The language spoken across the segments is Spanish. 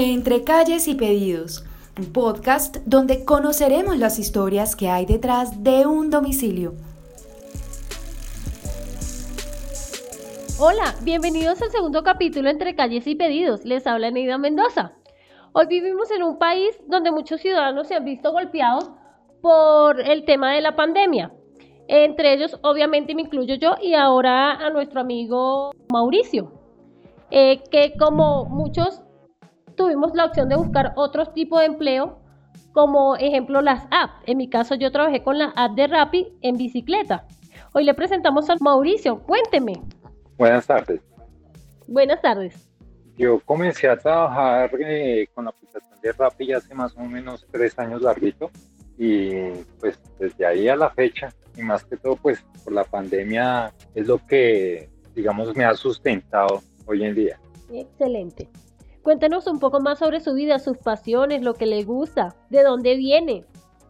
Entre calles y pedidos, un podcast donde conoceremos las historias que hay detrás de un domicilio. Hola, bienvenidos al segundo capítulo Entre calles y pedidos. Les habla Neida Mendoza. Hoy vivimos en un país donde muchos ciudadanos se han visto golpeados por el tema de la pandemia. Entre ellos, obviamente, me incluyo yo y ahora a nuestro amigo Mauricio, eh, que como muchos tuvimos la opción de buscar otro tipo de empleo, como ejemplo las apps. En mi caso yo trabajé con la app de Rappi en bicicleta. Hoy le presentamos a Mauricio. Cuénteme. Buenas tardes. Buenas tardes. Yo comencé a trabajar eh, con la aplicación de Rappi hace más o menos tres años larguito y pues desde ahí a la fecha y más que todo pues por la pandemia es lo que digamos me ha sustentado hoy en día. Excelente. Cuéntenos un poco más sobre su vida, sus pasiones, lo que le gusta, de dónde viene.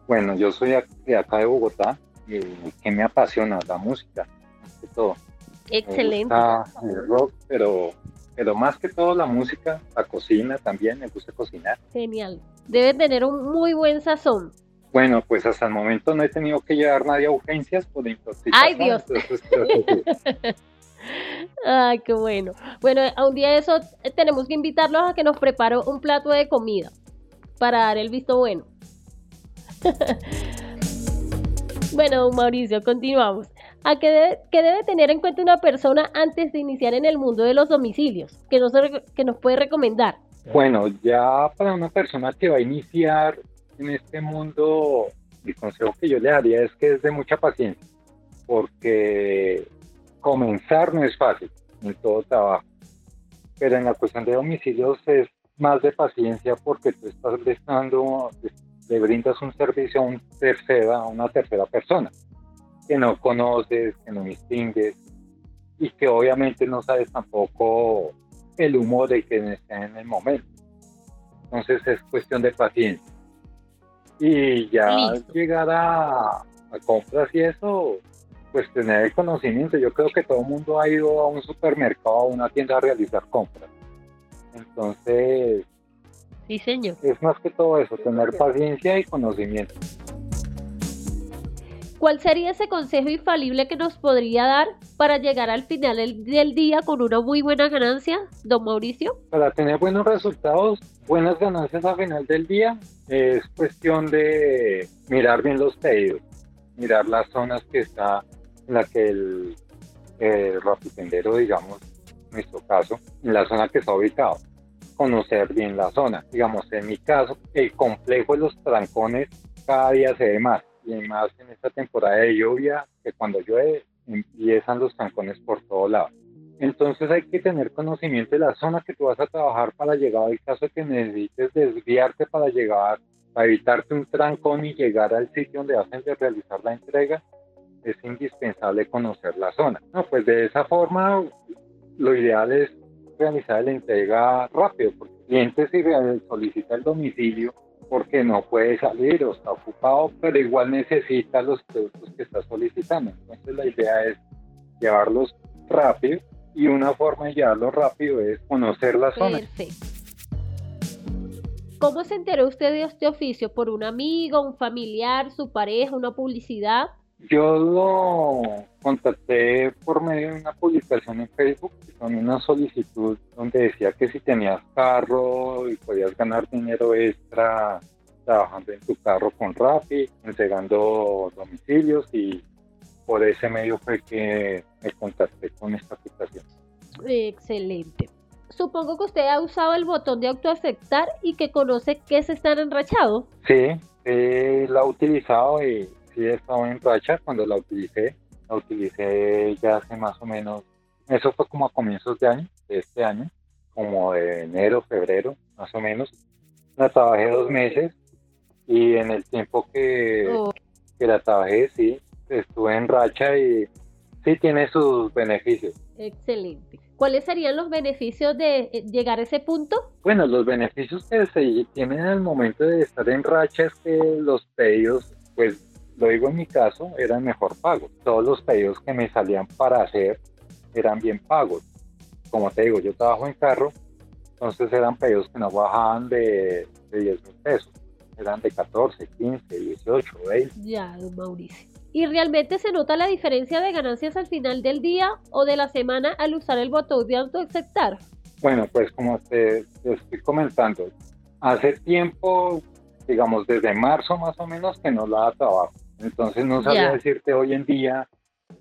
Bueno, yo soy de acá de Bogotá y que me apasiona la música, más que todo. Excelente. Me el rock, pero, pero más que todo la música, la cocina también, me gusta cocinar. Genial. Debe tener un muy buen sazón. Bueno, pues hasta el momento no he tenido que llevar nadie a urgencias por intoxicación. ¡Ay, Dios! Ay, qué bueno. Bueno, a un día de eso eh, tenemos que invitarlos a que nos prepare un plato de comida para dar el visto bueno. bueno, Mauricio, continuamos. ¿A qué debe, tener en cuenta una persona antes de iniciar en el mundo de los domicilios? ¿Qué nos, que nos puede recomendar? Bueno, ya para una persona que va a iniciar en este mundo, el consejo que yo le daría es que es de mucha paciencia, porque comenzar no es fácil en todo trabajo, pero en la cuestión de domicilios es más de paciencia porque tú estás prestando, le brindas un servicio a, un tercera, a una tercera persona que no conoces, que no distingues y que obviamente no sabes tampoco el humor de quien está en el momento. Entonces es cuestión de paciencia. Y ya llegar a, a compras y eso, pues tener el conocimiento. Yo creo que todo el mundo ha ido a un supermercado, a una tienda a realizar compras. Entonces, sí, señor. es más que todo eso, tener paciencia y conocimiento. ¿Cuál sería ese consejo infalible que nos podría dar para llegar al final del día con una muy buena ganancia, don Mauricio? Para tener buenos resultados, buenas ganancias al final del día, es cuestión de mirar bien los pedidos, mirar las zonas que está en la que el, el digamos, en nuestro caso, en la zona que está ubicado. Conocer bien la zona. Digamos, en mi caso, el complejo de los trancones cada día se ve más, y más en esta temporada de lluvia, que cuando llueve empiezan los trancones por todos lados. Entonces hay que tener conocimiento de la zona que tú vas a trabajar para llegar al caso que necesites desviarte para llegar, para evitarte un trancón y llegar al sitio donde vas a realizar la entrega es indispensable conocer la zona. No, pues de esa forma lo ideal es realizar la entrega rápido, porque el cliente si solicita el domicilio porque no puede salir o está ocupado, pero igual necesita los productos que está solicitando. Entonces la idea es llevarlos rápido y una forma de llevarlo rápido es conocer la zona. Perfecto. ¿Cómo se enteró usted de este oficio? ¿Por un amigo, un familiar, su pareja, una publicidad? Yo lo contacté por medio de una publicación en Facebook, con una solicitud donde decía que si tenías carro y podías ganar dinero extra trabajando en tu carro con Rappi, entregando domicilios y por ese medio fue que me contacté con esta aplicación. Excelente. Supongo que usted ha usado el botón de autoaceptar y que conoce qué es estar enrachado. Sí, eh, lo he utilizado y sí he estado en racha cuando la utilicé. La utilicé ya hace más o menos, eso fue como a comienzos de año, de este año, como de enero, febrero, más o menos. La trabajé dos meses y en el tiempo que, oh. que la trabajé, sí, estuve en racha y sí tiene sus beneficios. Excelente. ¿Cuáles serían los beneficios de eh, llegar a ese punto? Bueno, los beneficios que se tienen en el momento de estar en racha es que los pedidos pues lo digo en mi caso, eran mejor pagos. Todos los pedidos que me salían para hacer eran bien pagos. Como te digo, yo trabajo en carro Entonces eran pedidos que no bajaban de, de 10 mil pesos, eran de 14, 15, 18, 20. Ya, don Mauricio. ¿Y realmente se nota la diferencia de ganancias al final del día o de la semana al usar el botón de autoaceptar? Bueno, pues como te, te estoy comentando, hace tiempo, digamos desde marzo más o menos, que no la da trabajo. Entonces no sabía decirte hoy en día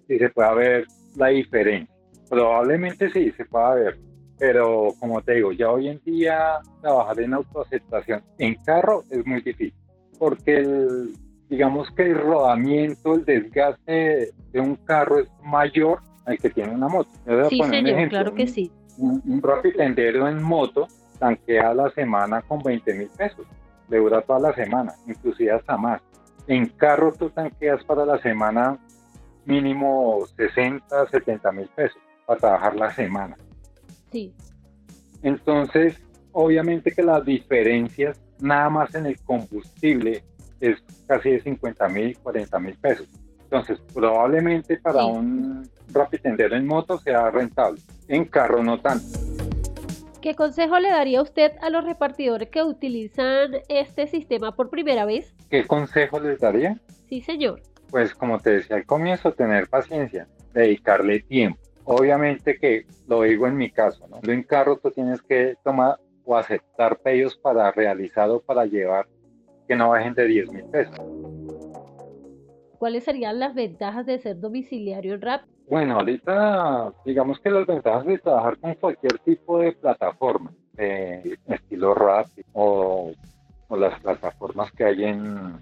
si se puede ver la diferencia. Probablemente sí, se puede ver. Pero como te digo, ya hoy en día trabajar en autoaceptación en carro es muy difícil. Porque el, digamos que el rodamiento, el desgaste de un carro es mayor al que tiene una moto. Yo voy a Sí, poner señor, ejemplo. claro que sí. Un, un rapitendero en moto tanquea la semana con 20 mil pesos. Le dura toda la semana, inclusive hasta más. En carro tú tanqueas para la semana mínimo 60, 70 mil pesos para trabajar la semana. Sí. Entonces, obviamente que las diferencias nada más en el combustible es casi de 50 mil, 40 mil pesos. Entonces, probablemente para Sí. un rapitendero en moto sea rentable. En carro no tanto. ¿Qué consejo le daría usted a los repartidores que utilizan este sistema por primera vez? ¿Qué consejo les daría? Sí, señor. Pues como te decía al comienzo, tener paciencia, dedicarle tiempo. Obviamente que lo digo en mi caso, ¿no? En carro tú tienes que tomar o aceptar pedidos para realizar o para llevar que no bajen de 10 mil pesos. ¿Cuáles serían las ventajas de ser domiciliario en Rap? Bueno, ahorita digamos que las ventajas de trabajar con cualquier tipo de plataforma, de estilo rap o, o las plataformas que hay en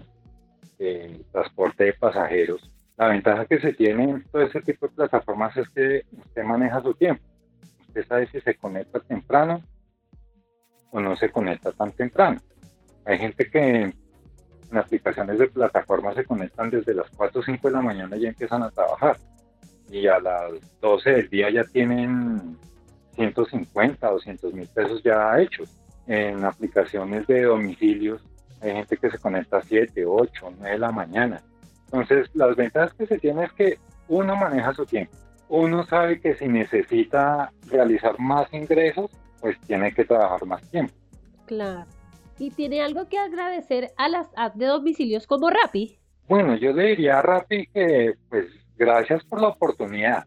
eh, transporte de pasajeros, la ventaja que se tiene en todo ese tipo de plataformas es que usted maneja su tiempo. Usted sabe si se conecta temprano o no se conecta tan temprano. Hay gente que en aplicaciones de plataformas se conectan desde las 4 o 5 de la mañana y ya empiezan a trabajar y a las 12 del día ya tienen 150, 200 mil pesos ya hechos. En aplicaciones de domicilios hay gente que se conecta a 7, 8, 9 de la mañana. Entonces, las ventajas que se tiene es que uno maneja su tiempo. Uno sabe que si necesita realizar más ingresos, pues tiene que trabajar más tiempo. Claro. ¿Y tiene algo que agradecer a las apps de domicilios como Rappi? Bueno, yo le diría a Rappi que, pues, gracias por la oportunidad.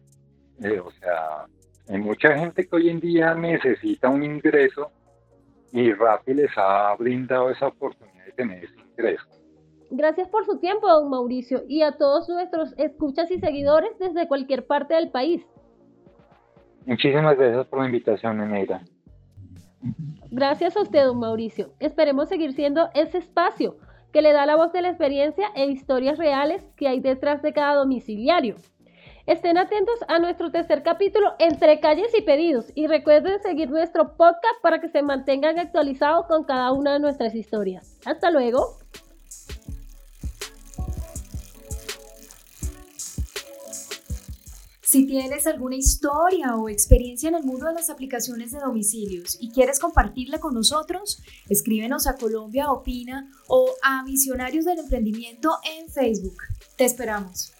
Eh, o sea, hay mucha gente que hoy en día necesita un ingreso y Rappi les ha brindado esa oportunidad de tener ese ingreso. Gracias por su tiempo, don Mauricio, y a todos nuestros escuchas y seguidores desde cualquier parte del país. Muchísimas gracias por la invitación, Eneida. Gracias a usted, don Mauricio. Esperemos seguir siendo ese espacio que le da la voz de la experiencia e historias reales que hay detrás de cada domiciliario. Estén atentos a nuestro tercer capítulo entre calles y pedidos y recuerden seguir nuestro podcast para que se mantengan actualizados con cada una de nuestras historias. Hasta luego. Si tienes alguna historia o experiencia en el mundo de las aplicaciones de domicilios y quieres compartirla con nosotros, escríbenos a Colombia Opina o a Visionarios del Emprendimiento en Facebook. Te esperamos.